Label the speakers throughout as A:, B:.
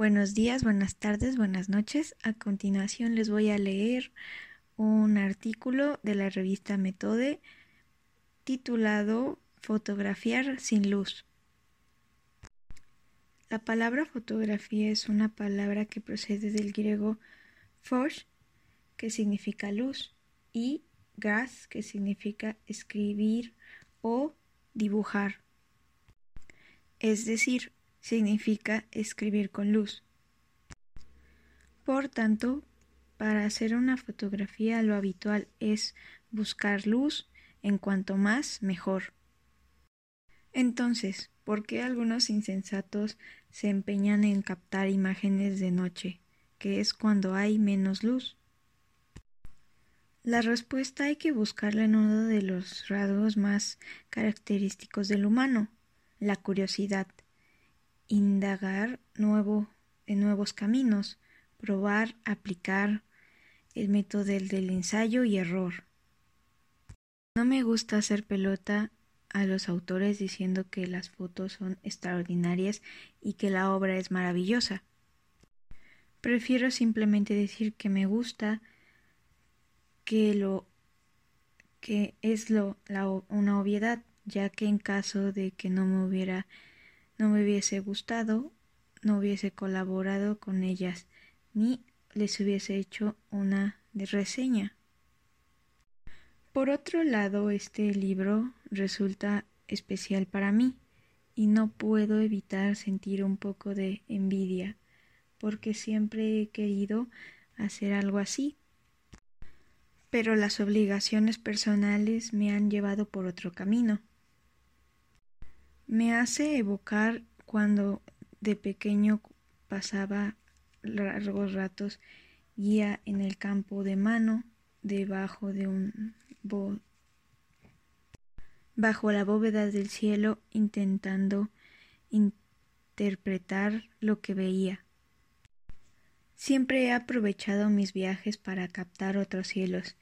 A: Buenos días, buenas tardes, buenas noches. A continuación les voy a leer un artículo de la revista Metode titulado Fotografiar sin luz. La palabra fotografía es una palabra que procede del griego phos, que significa luz, y gas, que significa escribir o dibujar. Es decir, significa escribir con luz. Por tanto, para hacer una fotografía lo habitual es buscar luz, en cuanto más mejor. Entonces, ¿por qué algunos insensatos se empeñan en captar imágenes de noche, que es cuando hay menos luz? La respuesta hay que buscarla en uno de los rasgos más característicos del humano, la curiosidad indagar nuevo, en nuevos caminos, probar, aplicar el método del, ensayo y error. No me gusta hacer pelota a los autores diciendo que las fotos son extraordinarias y que la obra es maravillosa. Prefiero simplemente decir que me gusta, que lo que es lo, una obviedad, ya que en caso de que no me hubiera no me hubiese gustado, no hubiese colaborado con ellas, ni les hubiese hecho una reseña. Por otro lado, este libro resulta especial para mí y no puedo evitar sentir un poco de envidia, porque siempre he querido hacer algo así. Pero las obligaciones personales me han llevado por otro camino. Me hace evocar cuando de pequeño pasaba largos ratos guía en el campo de mano debajo de un bajo la bóveda del cielo intentando interpretar lo que veía. Siempre he aprovechado mis viajes para captar otros cielos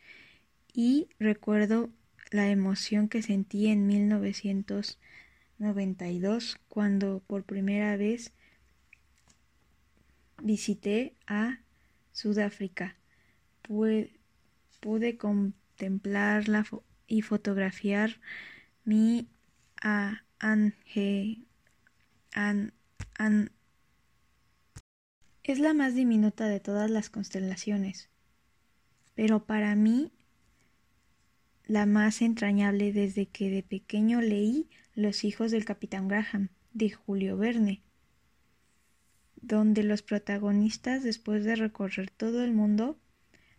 A: y recuerdo la emoción que sentí en 1900 92 cuando por primera vez visité a Sudáfrica. Pude, contemplarla y fotografiar mi a, Ange, an, an, es la más diminuta de todas las constelaciones, pero para mí la más entrañable desde que de pequeño leí Los hijos del capitán Graham de Julio Verne, donde los protagonistas después de recorrer todo el mundo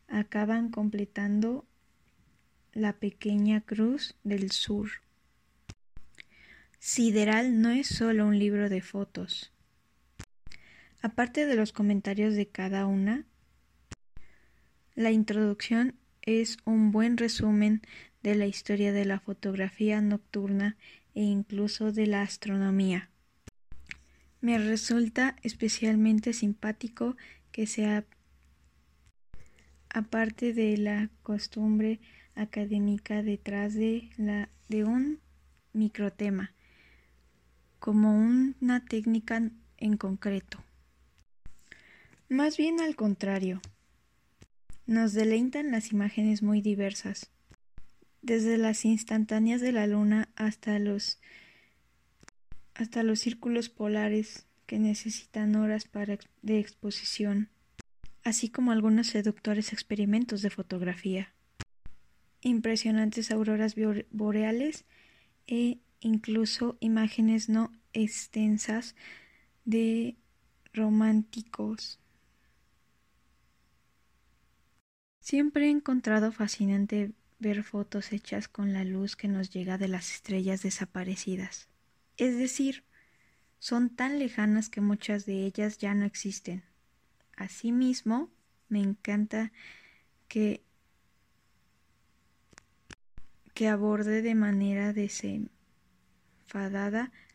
A: acaban completando la pequeña cruz del sur. Sideral no es solo un libro de fotos. Aparte de los comentarios de cada una, la introducción es un buen resumen de la historia de la fotografía nocturna e incluso de la astronomía. Me resulta especialmente simpático que sea aparte de la costumbre académica detrás de, la, de un microtema, como una técnica en concreto. Más bien al contrario, nos deleitan las imágenes muy diversas, desde las instantáneas de la luna hasta los hasta los círculos polares que necesitan horas de exposición, así como algunos seductores experimentos de fotografía, impresionantes auroras boreales e incluso imágenes no extensas de románticos Siempre he encontrado fascinante ver fotos hechas con la luz que nos llega de las estrellas desaparecidas. Es decir, son tan lejanas que muchas de ellas ya no existen. Asimismo, me encanta que que aborde de manera desenfadada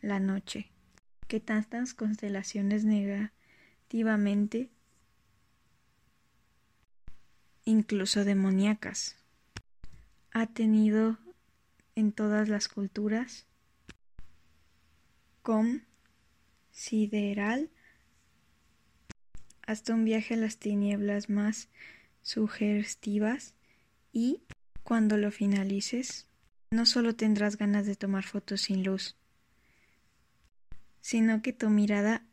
A: la noche, que tantas constelaciones negativamente incluso demoníacas. Ha tenido en todas las culturas con sideral hasta un viaje a las tinieblas más sugestivas y cuando lo finalices, no solo tendrás ganas de tomar fotos sin luz, sino que tu mirada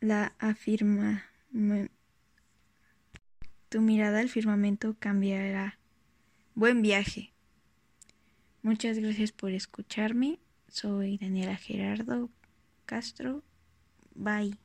A: la afirma tu mirada al firmamento cambiará. Buen viaje. Muchas gracias por escucharme. Soy Daniela Gerardo Castro. Bye.